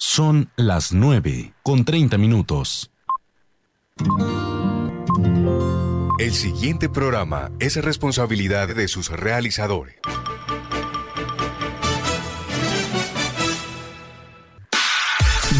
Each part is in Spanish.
Son las 9 con 30 minutos. El siguiente programa es responsabilidad de sus realizadores.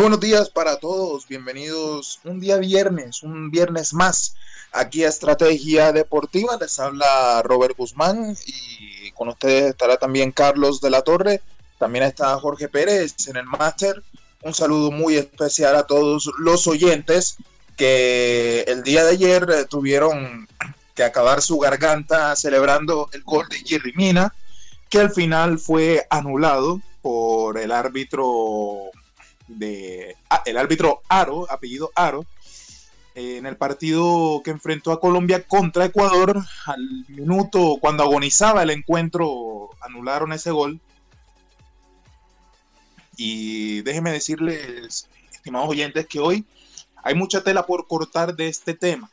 Buenos días para todos, bienvenidos un día viernes, un viernes más aquí a Estrategia Deportiva. Les habla Robert Guzmán y con ustedes estará también Carlos de la Torre, también está Jorge Pérez en el máster. Un saludo muy especial a todos los oyentes que el día de ayer tuvieron que acabar su garganta celebrando el gol de Jerry Mina, que al final fue anulado por el árbitro de ah, el árbitro Aro, apellido Aro, en el partido que enfrentó a Colombia contra Ecuador, al minuto cuando agonizaba el encuentro, anularon ese gol. Y déjenme decirles, estimados oyentes, que hoy hay mucha tela por cortar de este tema.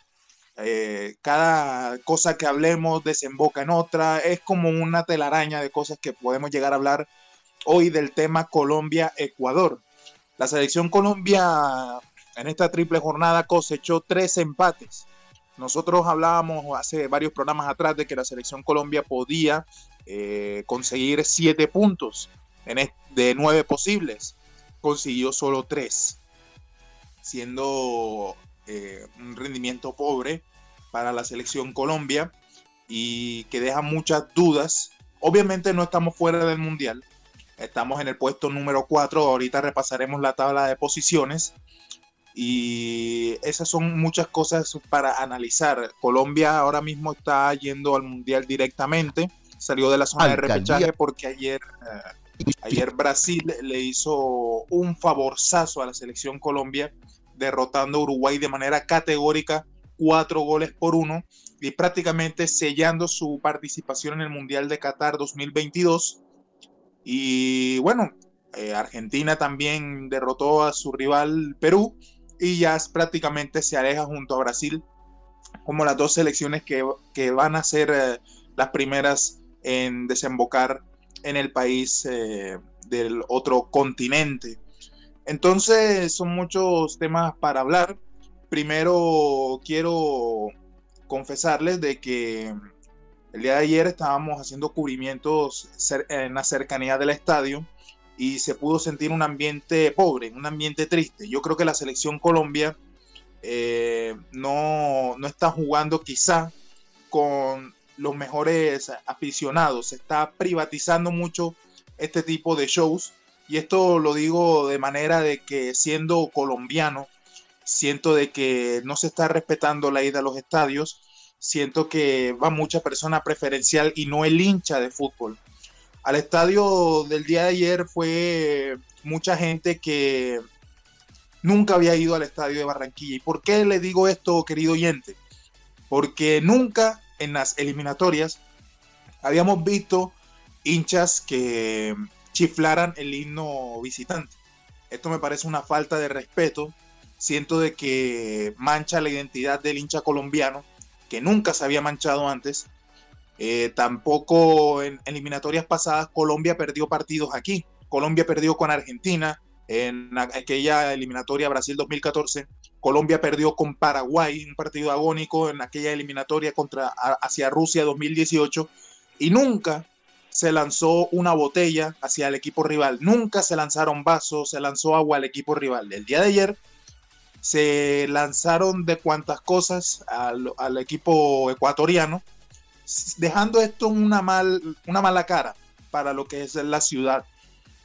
Eh, cada cosa que hablemos desemboca en otra, es como una telaraña de cosas que podemos llegar a hablar hoy del tema Colombia-Ecuador. La selección Colombia en esta triple jornada cosechó tres empates. Nosotros hablábamos hace varios programas atrás de que la selección Colombia podía eh, conseguir siete puntos en de nueve posibles. Consiguió solo tres, siendo eh, un rendimiento pobre para la selección Colombia y que deja muchas dudas. Obviamente no estamos fuera del Mundial, Estamos en el puesto número 4. Ahorita repasaremos la tabla de posiciones. Y esas son muchas cosas para analizar. Colombia ahora mismo está yendo al Mundial directamente. Salió de la zona de repechaje porque ayer, eh, ayer Brasil le hizo un favorzazo a la selección Colombia, derrotando a Uruguay de manera categórica, cuatro goles por uno, y prácticamente sellando su participación en el Mundial de Qatar 2022 y bueno, eh, Argentina también derrotó a su rival Perú y ya prácticamente se aleja junto a Brasil como las dos selecciones que, van a ser eh, las primeras en desembocar en el país eh, del otro continente. Entonces son muchos temas para hablar. Primero quiero confesarles de que el día de ayer estábamos haciendo cubrimientos en la cercanía del estadio y se pudo sentir un ambiente pobre, un ambiente triste. Yo creo que la selección Colombia eh, no, no está jugando quizá con los mejores aficionados. Se está privatizando mucho este tipo de shows. Y esto lo digo de manera de que siendo colombiano, siento de que no se está respetando la ida a los estadios siento que va mucha persona preferencial y no el hincha de fútbol. Al estadio del día de ayer fue mucha gente que nunca había ido al estadio de Barranquilla. ¿Y por qué le digo esto, querido oyente? Porque nunca en las eliminatorias habíamos visto hinchas que chiflaran el himno visitante. Esto me parece una falta de respeto. Siento de que mancha la identidad del hincha colombiano nunca se había manchado antes. Eh, tampoco en eliminatorias pasadas Colombia perdió partidos aquí. Colombia perdió con Argentina en aquella eliminatoria Brasil 2014. Colombia perdió con Paraguay, un partido agónico en aquella eliminatoria contra hacia Rusia 2018 y nunca se lanzó una botella hacia el equipo rival. Nunca se lanzaron vasos, se lanzó agua al equipo rival. El día de ayer se lanzaron de cuantas cosas al, equipo ecuatoriano, dejando esto una, mal, una mala cara para lo que es la ciudad.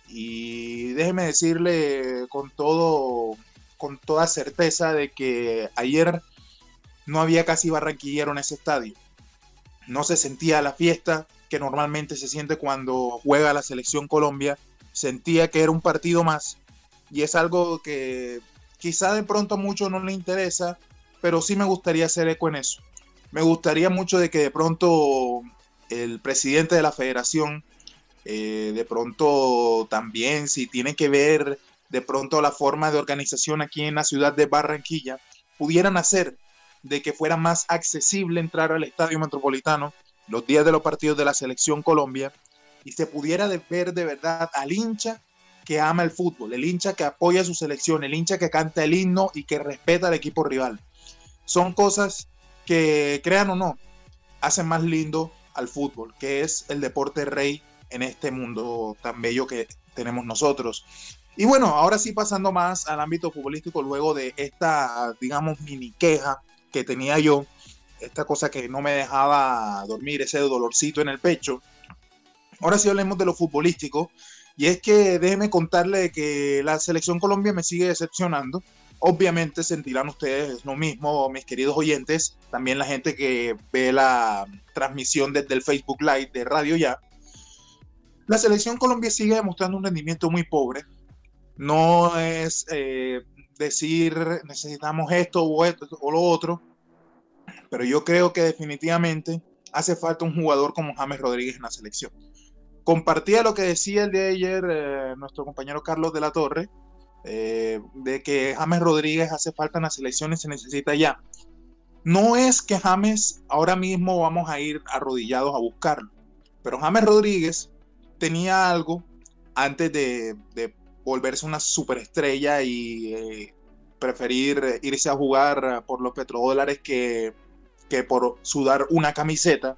Y déjeme decirle con todo, con toda certeza de que ayer no había casi barranquillero en ese estadio. No se sentía la fiesta que normalmente se siente cuando juega la selección Colombia sentía que era un partido más y es algo que quizá de pronto a muchos no le interesa, pero sí me gustaría hacer eco en eso. Me gustaría mucho de que de pronto el presidente de la federación, eh, de pronto también, si tiene que ver de pronto la forma de organización aquí en la ciudad de Barranquilla, pudieran hacer de que fuera más accesible entrar al estadio metropolitano los días de los partidos de la selección Colombia y se pudiera ver de verdad al hincha que ama el fútbol, el hincha que apoya su selección, el hincha que canta el himno y que respeta al equipo rival. Son cosas que, crean o no, hacen más lindo al fútbol, que es el deporte rey en este mundo tan bello que tenemos nosotros. Y bueno, ahora sí pasando más al ámbito futbolístico, luego de esta, digamos, mini queja que tenía yo, esta cosa que no me dejaba dormir, ese dolorcito en el pecho. Ahora sí hablemos de lo futbolístico. Y es que déjeme contarle que la selección Colombia me sigue decepcionando. Obviamente sentirán ustedes lo mismo, mis queridos oyentes, también la gente que ve la transmisión desde el Facebook Live de Radio Ya. La selección Colombia sigue demostrando un rendimiento muy pobre. No es eh, decir necesitamos esto o, esto o lo otro, pero yo creo que definitivamente hace falta un jugador como James Rodríguez en la selección compartía lo que decía el de ayer eh, nuestro compañero Carlos de la Torre, eh, de que James Rodríguez hace falta en las selecciones, se necesita ya. No es que James ahora mismo vamos a ir arrodillados a buscarlo, pero James Rodríguez tenía algo antes de, volverse una superestrella y eh, preferir irse a jugar por los petrodólares que, que por sudar una camiseta.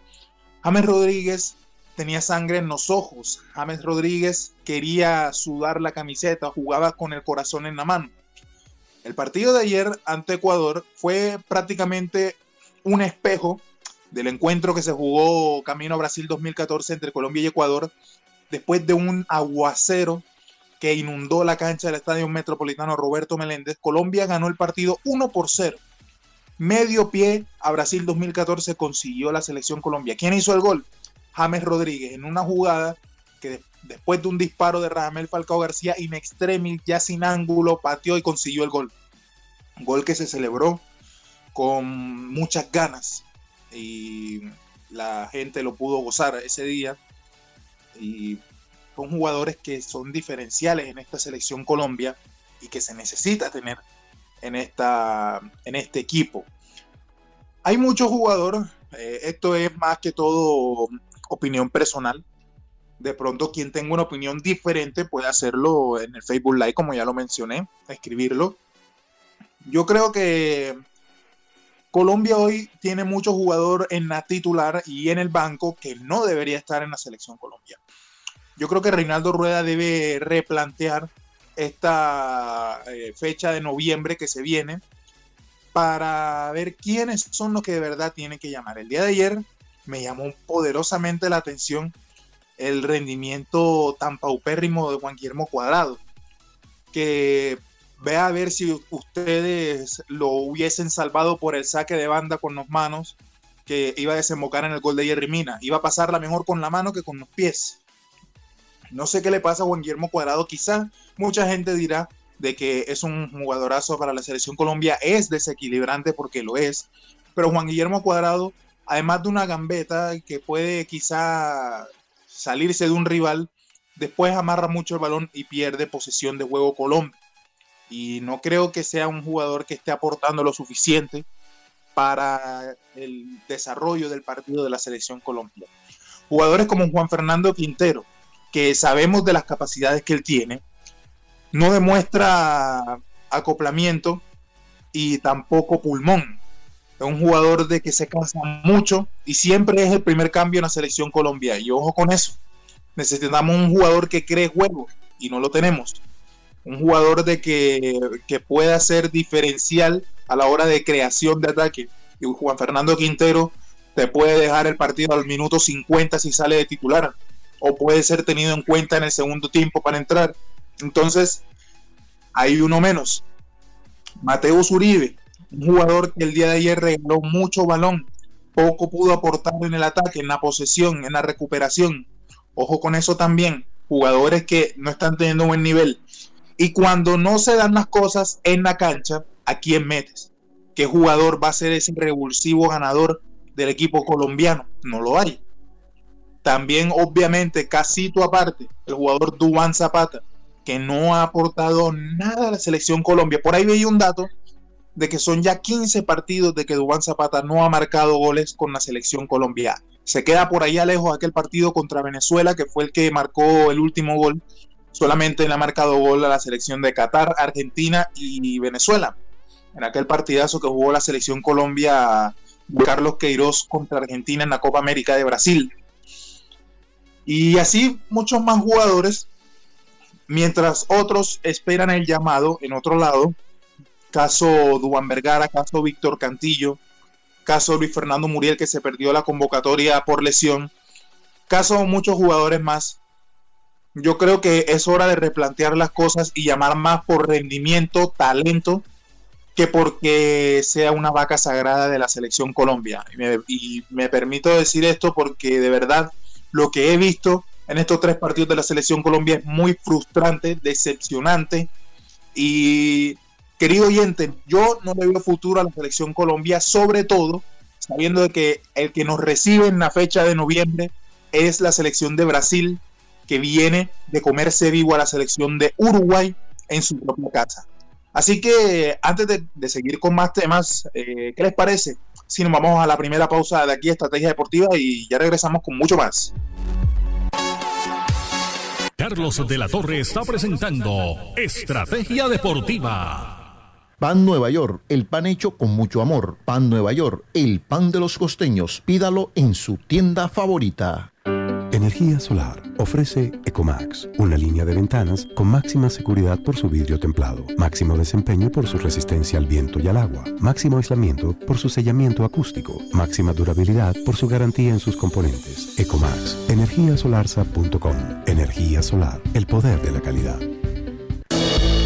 James Rodríguez tenía sangre en los ojos. James Rodríguez quería sudar la camiseta, jugaba con el corazón en la mano. El partido de ayer ante Ecuador fue prácticamente un espejo del encuentro que se jugó camino a Brasil 2014 entre Colombia y Ecuador, después de un aguacero que inundó la cancha del Estadio Metropolitano Roberto Meléndez. Colombia ganó el partido 1 por 0. Medio pie a Brasil 2014 consiguió la selección Colombia. ¿Quién hizo el gol? James Rodríguez en una jugada que después de un disparo de Ramel Falcao García in extremis, ya sin ángulo, pateó y consiguió el gol. gol que se celebró con muchas ganas y la gente lo pudo gozar ese día. Y son jugadores que son diferenciales en esta selección Colombia y que se necesita tener en, esta, en este equipo. Hay muchos jugadores, eh, esto es más que todo opinión personal. De pronto, quien tenga una opinión diferente puede hacerlo en el Facebook Live, como ya lo mencioné, escribirlo. Yo creo que Colombia hoy tiene mucho jugador en la titular y en el banco que no debería estar en la selección Colombia. Yo creo que Reinaldo Rueda debe replantear esta eh, fecha de noviembre que se viene para ver quiénes son los que de verdad tienen que llamar. El día de ayer me llamó poderosamente la atención el rendimiento tan paupérrimo de Juan Guillermo Cuadrado, que vea a ver si ustedes lo hubiesen salvado por el saque de banda con las manos que iba a desembocar en el gol de Jerry Mina. Iba a pasarla mejor con la mano que con los pies. No sé qué le pasa a Juan Guillermo Cuadrado. Quizá mucha gente dirá de que es un jugadorazo para la selección Colombia. Es desequilibrante porque lo es. Pero Juan Guillermo Cuadrado además de una gambeta que puede quizá salirse de un rival, después amarra mucho el balón y pierde posesión de juego Colombia. Y no creo que sea un jugador que esté aportando lo suficiente para el desarrollo del partido de la selección Colombia. Jugadores como Juan Fernando Quintero, que sabemos de las capacidades que él tiene, no demuestra acoplamiento y tampoco pulmón un jugador de que se cansa mucho y siempre es el primer cambio en la selección Colombia. Y ojo con eso. Necesitamos un jugador que cree juego y no lo tenemos. Un jugador de que, que pueda ser diferencial a la hora de creación de ataque. Y Juan Fernando Quintero te puede dejar el partido al minuto 50 si sale de titular. O puede ser tenido en cuenta en el segundo tiempo para entrar. Entonces, hay uno menos. Mateo Uribe, un jugador que el día de ayer regaló mucho balón, poco pudo aportar en el ataque, en la posesión, en la recuperación. Ojo con eso también. jugadores que no están teniendo buen nivel. Y cuando no se dan las cosas en la cancha, ¿a quién metes? ¿Qué jugador va a ser ese revulsivo ganador del equipo colombiano? No lo hay. También, obviamente, casito aparte, el jugador Dubán Zapata, que no ha aportado nada a la selección Colombia. Por ahí veía un dato de que son ya 15 partidos de que Dubán Zapata no ha marcado goles con la selección Colombia. Se queda por allá lejos aquel partido contra Venezuela, que fue el que marcó el último gol. Solamente le ha marcado gol a la selección de Qatar, Argentina y Venezuela. En aquel partidazo que jugó la selección Colombia, Carlos Queiroz contra Argentina en la Copa América de Brasil. Y así muchos más jugadores, mientras otros esperan el llamado en otro lado. Caso Duan Vergara, caso Víctor Cantillo, caso Luis Fernando Muriel que se perdió la convocatoria por lesión, caso muchos jugadores más. Yo creo que es hora de replantear las cosas y llamar más por rendimiento, talento, que porque sea una vaca sagrada de la selección Colombia. Y me, y me permito decir esto porque de verdad lo que he visto en estos tres partidos de la selección Colombia es muy frustrante, decepcionante y querido oyente, yo no le veo futuro a la selección Colombia, sobre todo sabiendo de que el que nos recibe en la fecha de noviembre es la selección de Brasil, que viene de comerse vivo a la selección de Uruguay en su propia casa. Así que antes de, seguir con más temas, eh, ¿qué les parece? Si nos vamos a la primera pausa de aquí, Estrategia Deportiva, y ya regresamos con mucho más. Carlos de la Torre está presentando Estrategia Deportiva. Pan Nueva York, el pan hecho con mucho amor. Pan Nueva York, el pan de los costeños. Pídalo en su tienda favorita. Energía Solar ofrece Ecomax, una línea de ventanas con máxima seguridad por su vidrio templado, máximo desempeño por su resistencia al viento y al agua, máximo aislamiento por su sellamiento acústico, máxima durabilidad por su garantía en sus componentes. Ecomax, energiasolarsa.com. Energía solar, el poder de la calidad.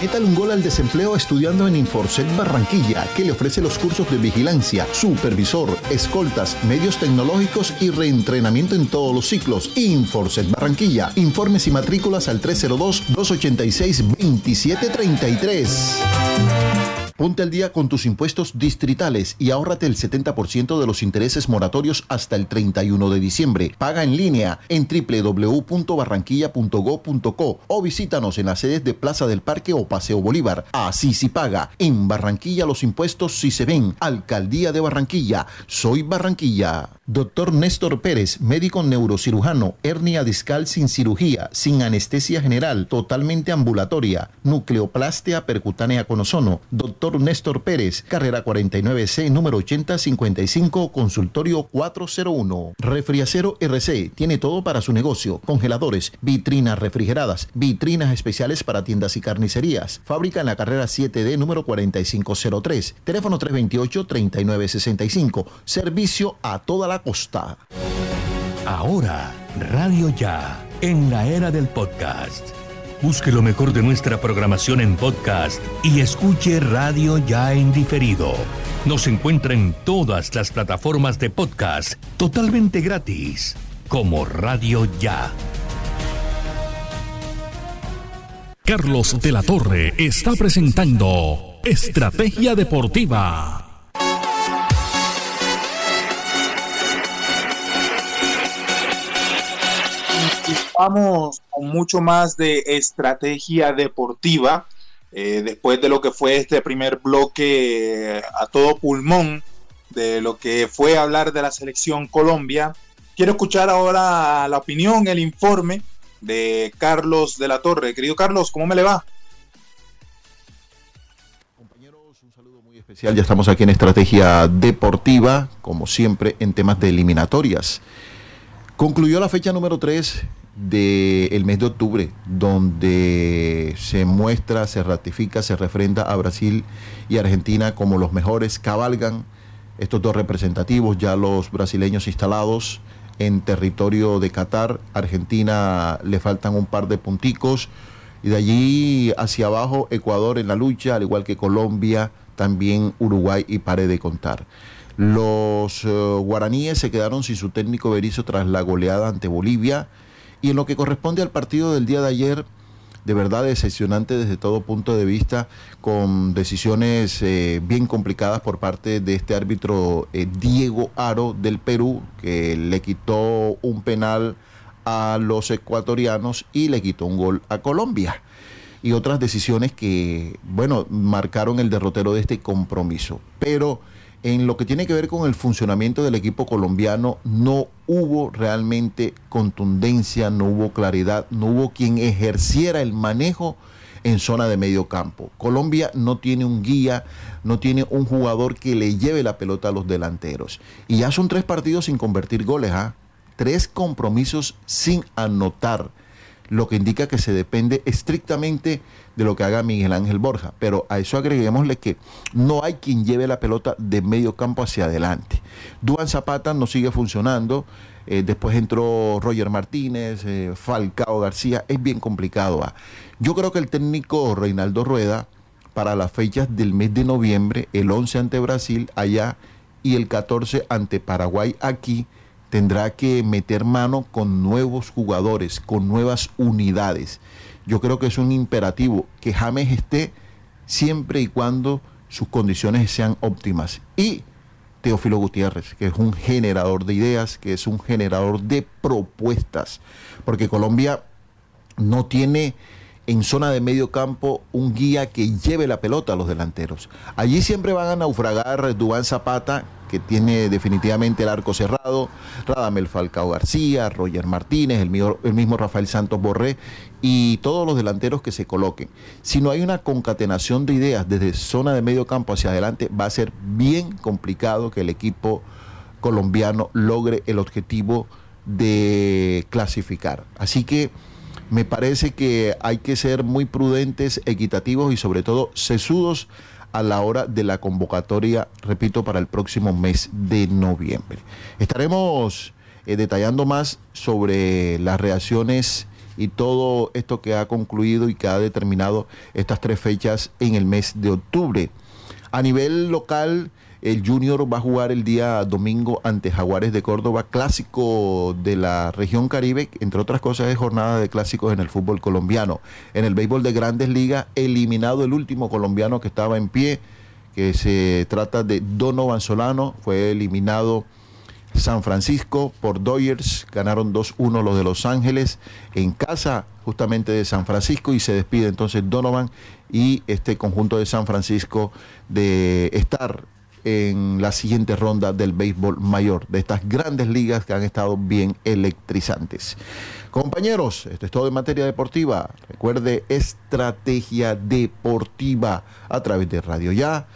Métale un gol al desempleo estudiando en Inforset Barranquilla, que le ofrece los cursos de vigilancia, supervisor, escoltas, medios tecnológicos y reentrenamiento en todos los ciclos. Inforset Barranquilla. Informes y matrículas al 302-286-2733. Ponte al día con tus impuestos distritales y ahórrate el 70% de los intereses moratorios hasta el 31 de diciembre. Paga en línea en www.barranquilla.go.co o visítanos en las sedes de Plaza del Parque o Paseo Bolívar. Así si paga. En Barranquilla los impuestos sí se ven. Alcaldía de Barranquilla. Soy Barranquilla. Doctor Néstor Pérez, médico neurocirujano, hernia discal sin cirugía, sin anestesia general, totalmente ambulatoria, nucleoplastia percutánea con ozono. Doctor Néstor Pérez, carrera 49C, número 8055, consultorio 401. Refriacero RC, tiene todo para su negocio, congeladores, vitrinas refrigeradas, vitrinas especiales para tiendas y carnicerías. Fábrica en la carrera 7D, número 4503, teléfono 328-3965, servicio a toda la costa. Ahora, Radio Ya, en la era del podcast. Busque lo mejor de nuestra programación en podcast y escuche Radio Ya en diferido. Nos encuentra en todas las plataformas de podcast totalmente gratis, como Radio Ya. Carlos de la Torre está presentando Estrategia Deportiva. Vamos con mucho más de estrategia deportiva. eh, después de lo que fue este primer bloque a todo pulmón, de lo que fue hablar de la selección Colombia, quiero escuchar ahora la opinión, el informe de Carlos de la Torre. Querido Carlos, ¿cómo me le va? Compañeros, un saludo muy especial. Ya estamos aquí en Estrategia Deportiva, como siempre, en temas de eliminatorias. Concluyó la fecha número 3 del mes de octubre, donde se muestra, se ratifica, se refrenda a Brasil y Argentina como los mejores. Cabalgan estos dos representativos, ya los brasileños instalados en territorio de Qatar. Argentina le faltan un par de punticos. Y de allí hacia abajo, Ecuador en la lucha, al igual que Colombia, también Uruguay y pare de contar. Los eh, guaraníes se quedaron sin su técnico Berizzo tras la goleada ante Bolivia. Y en lo que corresponde al partido del día de ayer, de verdad decepcionante desde todo punto de vista, con decisiones eh, bien complicadas por parte de este árbitro eh, Diego Aro del Perú, que le quitó un penal a los ecuatorianos y le quitó un gol a Colombia. Y otras decisiones que, bueno, marcaron el derrotero de este compromiso. Pero en lo que tiene que ver con el funcionamiento del equipo colombiano, no hubo realmente contundencia, no hubo claridad, no hubo quien ejerciera el manejo en zona de medio campo. Colombia no tiene un guía, no tiene un jugador que le lleve la pelota a los delanteros. Y ya son tres partidos sin convertir goles, ¿ah? tres compromisos sin anotar, lo que indica que se depende estrictamente de lo que haga Miguel Ángel Borja. Pero a eso agreguémosle que no hay quien lleve la pelota de medio campo hacia adelante. Duan Zapata no sigue funcionando. Eh, después entró Roger Martínez, eh, Falcao García. Es bien complicado. ¿ah? Yo creo que el técnico Reinaldo Rueda, para las fechas del mes de noviembre, el 11 ante Brasil allá y el 14 ante Paraguay aquí, tendrá que meter mano con nuevos jugadores, con nuevas unidades. Yo creo que es un imperativo que James esté siempre y cuando sus condiciones sean óptimas. Y Teófilo Gutiérrez, que es un generador de ideas, que es un generador de propuestas, porque Colombia no tiene en zona de medio campo un guía que lleve la pelota a los delanteros. Allí siempre van a naufragar Dubán Zapata, que tiene definitivamente el arco cerrado, Radamel Falcao García, Roger Martínez, el, el mismo Rafael Santos Borré y todos los delanteros que se coloquen. Si no hay una concatenación de ideas desde zona de medio campo hacia adelante, va a ser bien complicado que el equipo colombiano logre el objetivo de clasificar. Así que me parece que hay que ser muy prudentes, equitativos y sobre todo sesudos a la hora de la convocatoria, repito, para el próximo mes de noviembre. Estaremos eh, detallando más sobre las reacciones y todo esto que ha concluido y que ha determinado estas tres fechas en el mes de octubre. A nivel local, el Junior va a jugar el día domingo ante Jaguares de Córdoba, clásico de la región Caribe, entre otras cosas es jornada de clásicos en el fútbol colombiano. En el béisbol de grandes ligas, eliminado el último colombiano que estaba en pie, que se trata de Donovan Solano, fue eliminado San Francisco por Dodgers, ganaron 2-1 los de Los Ángeles en casa justamente de San Francisco y se despide entonces Donovan y este conjunto de San Francisco de estar en la siguiente ronda del béisbol mayor, de estas grandes ligas que han estado bien electrizantes. Compañeros, esto es todo en materia deportiva. Recuerde Estrategia Deportiva a través de Radio Ya,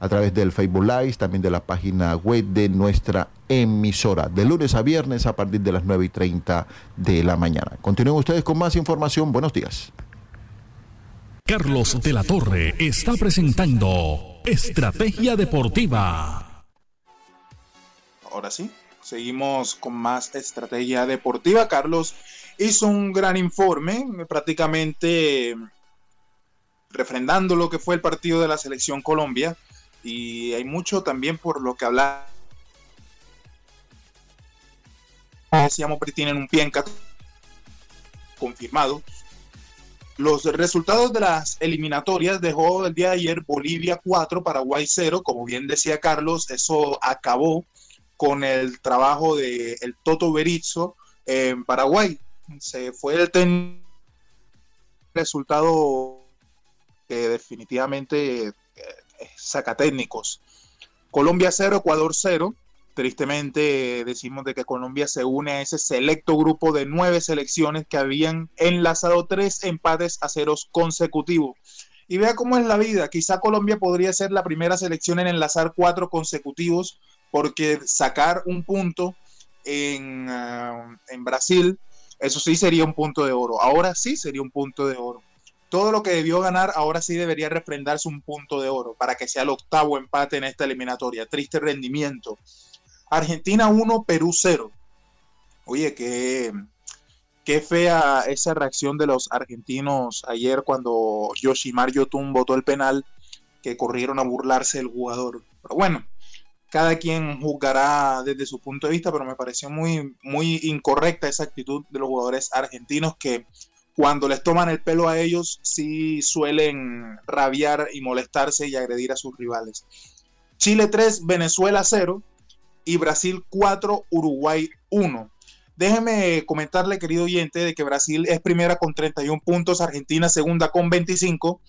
a través del Facebook Live, también de la página web de nuestra emisora, de lunes a viernes a partir de las 9 y 30 de la mañana. Continúen ustedes con más información. Buenos días. Carlos de la Torre está presentando Estrategia Deportiva. Ahora sí, seguimos con más estrategia deportiva. Carlos hizo un gran informe, prácticamente refrendando lo que fue el partido de la selección Colombia. Y hay mucho también por lo que hablar. Decíamos que tienen un pie en confirmado los resultados de las eliminatorias dejó el día de ayer Bolivia 4, Paraguay 0. Como bien decía Carlos, eso acabó con el trabajo de el Toto Berizzo en Paraguay. Se fue el resultado que definitivamente eh, saca técnicos. Colombia 0, Ecuador 0. Tristemente decimos de que Colombia se une a ese selecto grupo de nueve selecciones que habían enlazado tres empates a ceros consecutivos. Y vea cómo es la vida. Quizá Colombia podría ser la primera selección en enlazar cuatro consecutivos porque sacar un punto en, ah, en Brasil, eso sí sería un punto de oro. Ahora sí sería un punto de oro todo lo que debió ganar, ahora sí debería refrendarse un punto de oro para que sea el octavo empate en esta eliminatoria. Triste rendimiento. Argentina 1, Perú 0. Oye, qué, qué fea esa reacción de los argentinos ayer cuando Yoshimar Yotun votó el penal, que corrieron a burlarse del jugador. Pero bueno, cada quien juzgará desde su punto de vista, pero me pareció muy, muy incorrecta esa actitud de los jugadores argentinos que cuando les toman el pelo a ellos sí suelen rabiar y molestarse y agredir a sus rivales. Chile 3, Venezuela 0 y Brasil 4, Uruguay 1. Déjeme comentarle, querido oyente, de que Brasil es primera con 31 puntos, Argentina segunda con 25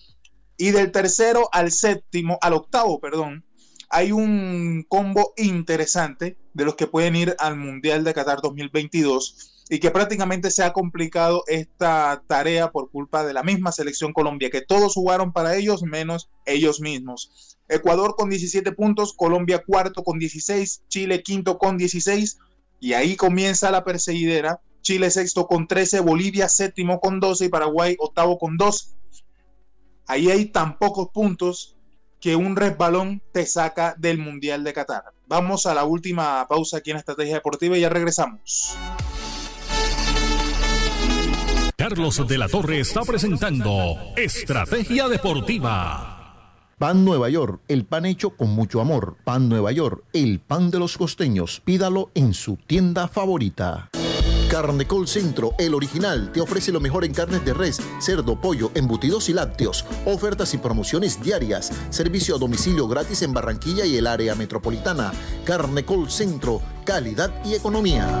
y del tercero al séptimo, al octavo, perdón, hay un combo interesante de los que pueden ir al Mundial de Qatar 2022 y que prácticamente se ha complicado esta tarea por culpa de la misma selección Colombia, que todos jugaron para ellos menos ellos mismos. Ecuador con 17 puntos, Colombia cuarto con 16, Chile quinto con 16 y ahí comienza la perseguidera. Chile sexto con 13, Bolivia séptimo con 12 y Paraguay octavo con 2. Ahí hay tan pocos puntos que un resbalón te saca del Mundial de Qatar. Vamos a la última pausa aquí en Estrategia Deportiva y ya regresamos. Carlos de la Torre está presentando Estrategia Deportiva. Pan Nueva York, el pan hecho con mucho amor. Pan Nueva York, el pan de los costeños. Pídalo en su tienda favorita. Carnecol Centro, el original, te ofrece lo mejor en carnes de res, cerdo, pollo, embutidos y lácteos. Ofertas y promociones diarias. Servicio a domicilio gratis en Barranquilla y el área metropolitana. Carnecol Centro, calidad y economía.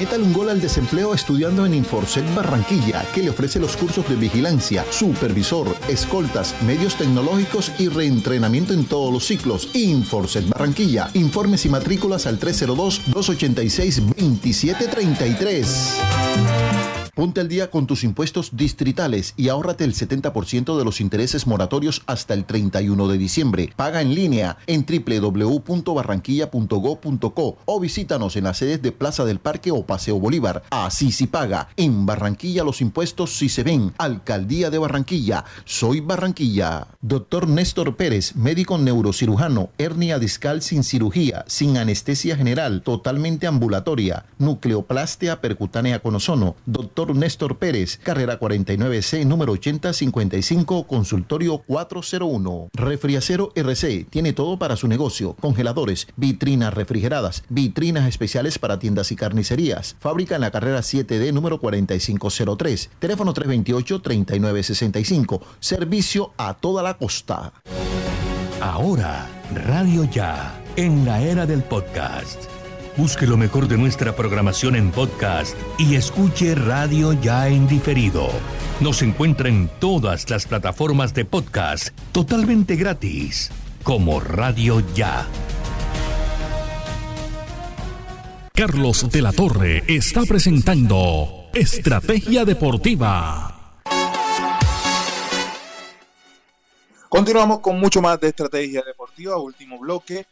Métale un gol al desempleo estudiando en Inforcet Barranquilla, que le ofrece los cursos de vigilancia, supervisor, escoltas, medios tecnológicos y reentrenamiento en todos los ciclos. Inforcet Barranquilla. Informes y matrículas al 302-286-2733. Ponte al día con tus impuestos distritales y ahórrate el 70% de los intereses moratorios hasta el 31 de diciembre. Paga en línea en www.barranquilla.go.co o visítanos en las sedes de Plaza del Parque o Paseo Bolívar. Así si paga. En Barranquilla los impuestos si se ven. Alcaldía de Barranquilla. Soy Barranquilla. Doctor Néstor Pérez, médico neurocirujano, hernia discal sin cirugía, sin anestesia general, totalmente ambulatoria, nucleoplastia percutánea con ozono. Doctor Néstor Pérez, carrera 49C, número 8055, consultorio 401. Refriacero RC tiene todo para su negocio: congeladores, vitrinas refrigeradas, vitrinas especiales para tiendas y carnicerías. Fábrica en la carrera 7D, número 4503. Teléfono 328-3965. Servicio a toda la costa. Ahora, Radio Ya, en la era del podcast. Busque lo mejor de nuestra programación en podcast y escuche Radio Ya en diferido. Nos encuentra en todas las plataformas de podcast totalmente gratis, como Radio Ya. Carlos de la Torre está presentando Estrategia Deportiva. Continuamos con mucho más de Estrategia Deportiva, último bloque.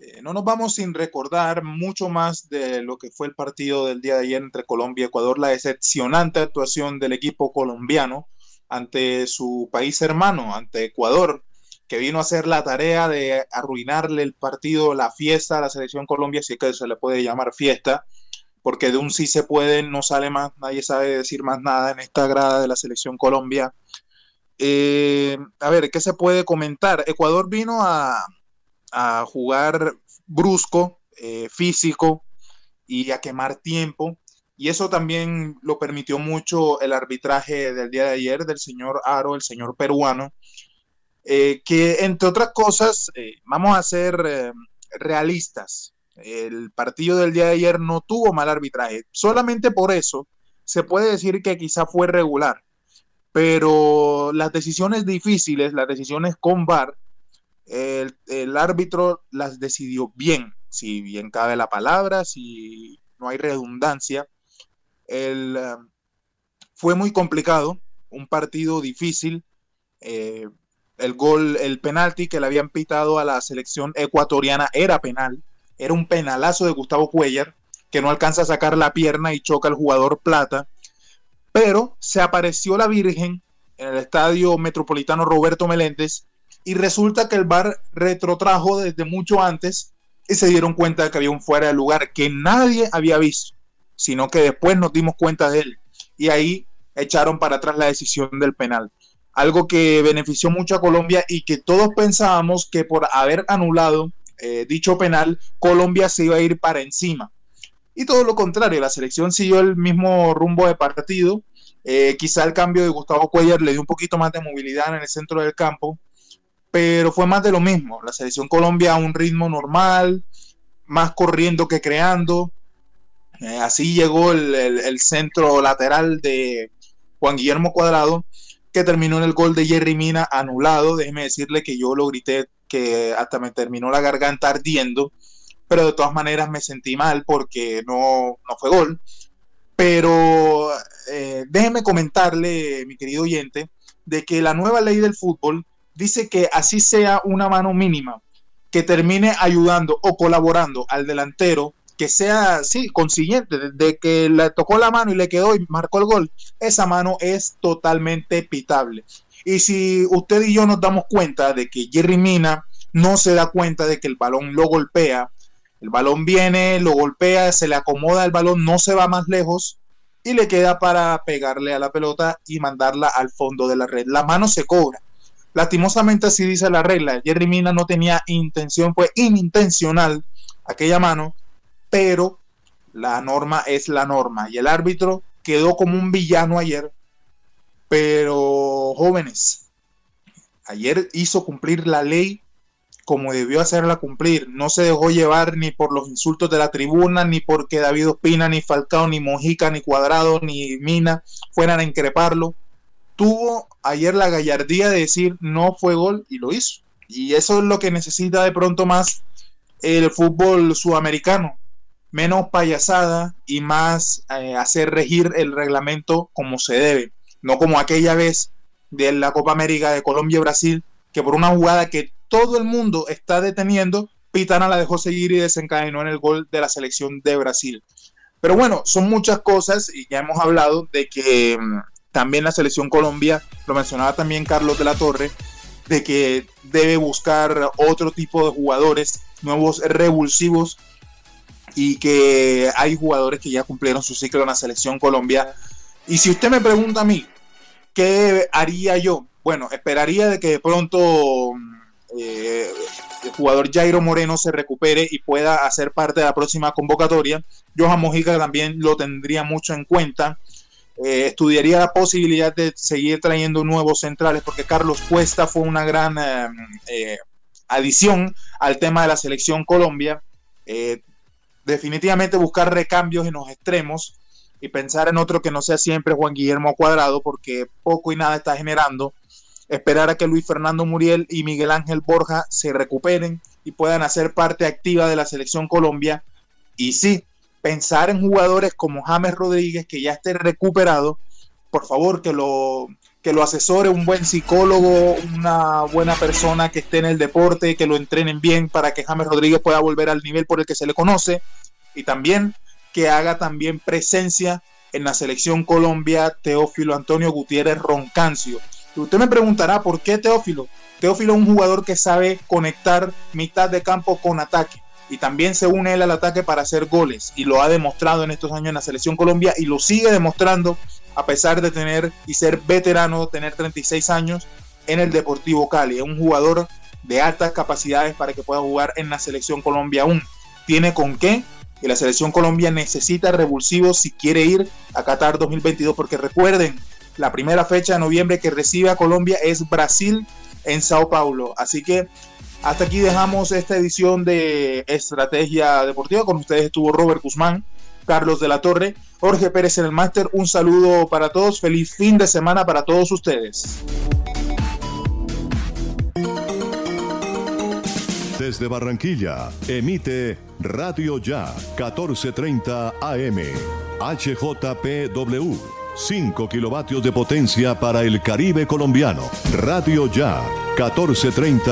Eh, no nos vamos sin recordar mucho más de lo que fue el partido del día de ayer entre Colombia y Ecuador, la decepcionante actuación del equipo colombiano ante su país hermano, ante Ecuador, que vino a hacer la tarea de arruinarle el partido, la fiesta a la selección Colombia, si es que se le puede llamar fiesta, porque de un sí se puede no sale más, nadie sabe decir más nada en esta grada de la selección Colombia. Eh, a ver, ¿qué se puede comentar? Ecuador vino a, a jugar brusco, eh, físico y a quemar tiempo. Y eso también lo permitió mucho el arbitraje del día de ayer del señor Aro, el señor peruano, eh, que entre otras cosas, eh, vamos a ser realistas, el partido del día de ayer no tuvo mal arbitraje. Solamente por eso se puede decir que quizá fue regular, pero las decisiones difíciles, las decisiones con VAR, el, árbitro las decidió bien, si bien cabe la palabra, si no hay redundancia. El, um, fue muy complicado, un partido difícil. Eh, el gol, el penalti que le habían pitado a la selección ecuatoriana era penal, era un penalazo de Gustavo Cuellar, que no alcanza a sacar la pierna y choca al jugador Plata, pero se apareció la Virgen en el estadio metropolitano Roberto Meléndez y resulta que el bar retrotrajo desde mucho antes y se dieron cuenta de que había un fuera de lugar que nadie había visto, sino que después nos dimos cuenta de él y ahí echaron para atrás la decisión del penal. Algo que benefició mucho a Colombia y que todos pensábamos que por haber anulado eh, dicho penal, Colombia se iba a ir para encima. Y todo lo contrario, la selección siguió el mismo rumbo de partido. Eh, quizá el cambio de Gustavo Cuellar le dio un poquito más de movilidad en el centro del campo, pero fue más de lo mismo. La selección Colombia a un ritmo normal, más corriendo que creando. Eh, así llegó el, centro lateral de Juan Guillermo Cuadrado, que terminó en el gol de Jerry Mina anulado. Déjeme decirle que yo lo grité que hasta me terminó la garganta ardiendo, pero de todas maneras me sentí mal porque no, no fue gol. Pero eh, déjeme comentarle, mi querido oyente, de que la nueva ley del fútbol dice que así sea una mano mínima, que termine ayudando o colaborando al delantero, que sea, sí, consiguiente, de que le tocó la mano y le quedó y marcó el gol, esa mano es totalmente pitable. Y si usted y yo nos damos cuenta de que Jerry Mina no se da cuenta de que el balón lo golpea, el balón viene, lo golpea, se le acomoda el balón, no se va más lejos y le queda para pegarle a la pelota y mandarla al fondo de la red. La mano se cobra. Lastimosamente así dice la regla. Jerry Mina no tenía intención, fue inintencional aquella mano, pero la norma es la norma. Y el árbitro quedó como un villano ayer. Pero jóvenes, ayer hizo cumplir la ley como debió hacerla cumplir. No se dejó llevar ni por los insultos de la tribuna, ni porque David Ospina, ni Falcao, ni Mojica, ni Cuadrado, ni Mina fueran a increparlo tuvo ayer la gallardía de decir no fue gol y lo hizo. Y eso es lo que necesita de pronto más el fútbol sudamericano. Menos payasada y más eh, hacer regir el reglamento como se debe. No como aquella vez de la Copa América de Colombia y Brasil, que por una jugada que todo el mundo está deteniendo, Pitana la dejó seguir y desencadenó en el gol de la selección de Brasil. Pero bueno, son muchas cosas y ya hemos hablado de que mm, también la selección Colombia, lo mencionaba también Carlos de la Torre, de que debe buscar otro tipo de jugadores, nuevos revulsivos, y que hay jugadores que ya cumplieron su ciclo en la selección Colombia. Y si usted me pregunta a mí, ¿qué haría yo? Bueno, esperaría de que de pronto eh, el jugador Jairo Moreno se recupere y pueda hacer parte de la próxima convocatoria. Johan Mojica también lo tendría mucho en cuenta. Eh, estudiaría la posibilidad de seguir trayendo nuevos centrales, porque Carlos Cuesta fue una gran eh, eh, adición al tema de la selección Colombia. definitivamente buscar recambios en los extremos y pensar en otro que no sea siempre Juan Guillermo Cuadrado, porque poco y nada está generando. Esperar a que Luis Fernando Muriel y Miguel Ángel Borja se recuperen y puedan hacer parte activa de la selección Colombia. Y sí, pensar en jugadores como James Rodríguez, que ya esté recuperado, por favor que lo, que lo asesore un buen psicólogo, una buena persona que esté en el deporte, que lo entrenen bien para que James Rodríguez pueda volver al nivel por el que se le conoce y también que haga también presencia en la selección Colombia Teófilo Antonio Gutiérrez Roncancio. Usted me preguntará por qué Teófilo. Teófilo es un jugador que sabe conectar mitad de campo con ataque y también se une él al ataque para hacer goles y lo ha demostrado en estos años en la selección Colombia y lo sigue demostrando a pesar de tener y ser veterano, tener 36 años en el Deportivo Cali. Es un jugador de altas capacidades para que pueda jugar en la selección Colombia aún. Tiene con qué y la selección Colombia necesita revulsivos si quiere ir a Qatar 2022 porque recuerden, la primera fecha de noviembre que recibe a Colombia es Brasil en Sao Paulo. Así que hasta aquí dejamos esta edición de Estrategia Deportiva. Con ustedes estuvo Robert Guzmán, Carlos de la Torre, Jorge Pérez en el máster. Un saludo para todos. Feliz fin de semana para todos ustedes. Desde Barranquilla, emite Radio Ya, 1430 AM, HJPW. 5 kilovatios de potencia para el Caribe colombiano. Radio Ya, 1430.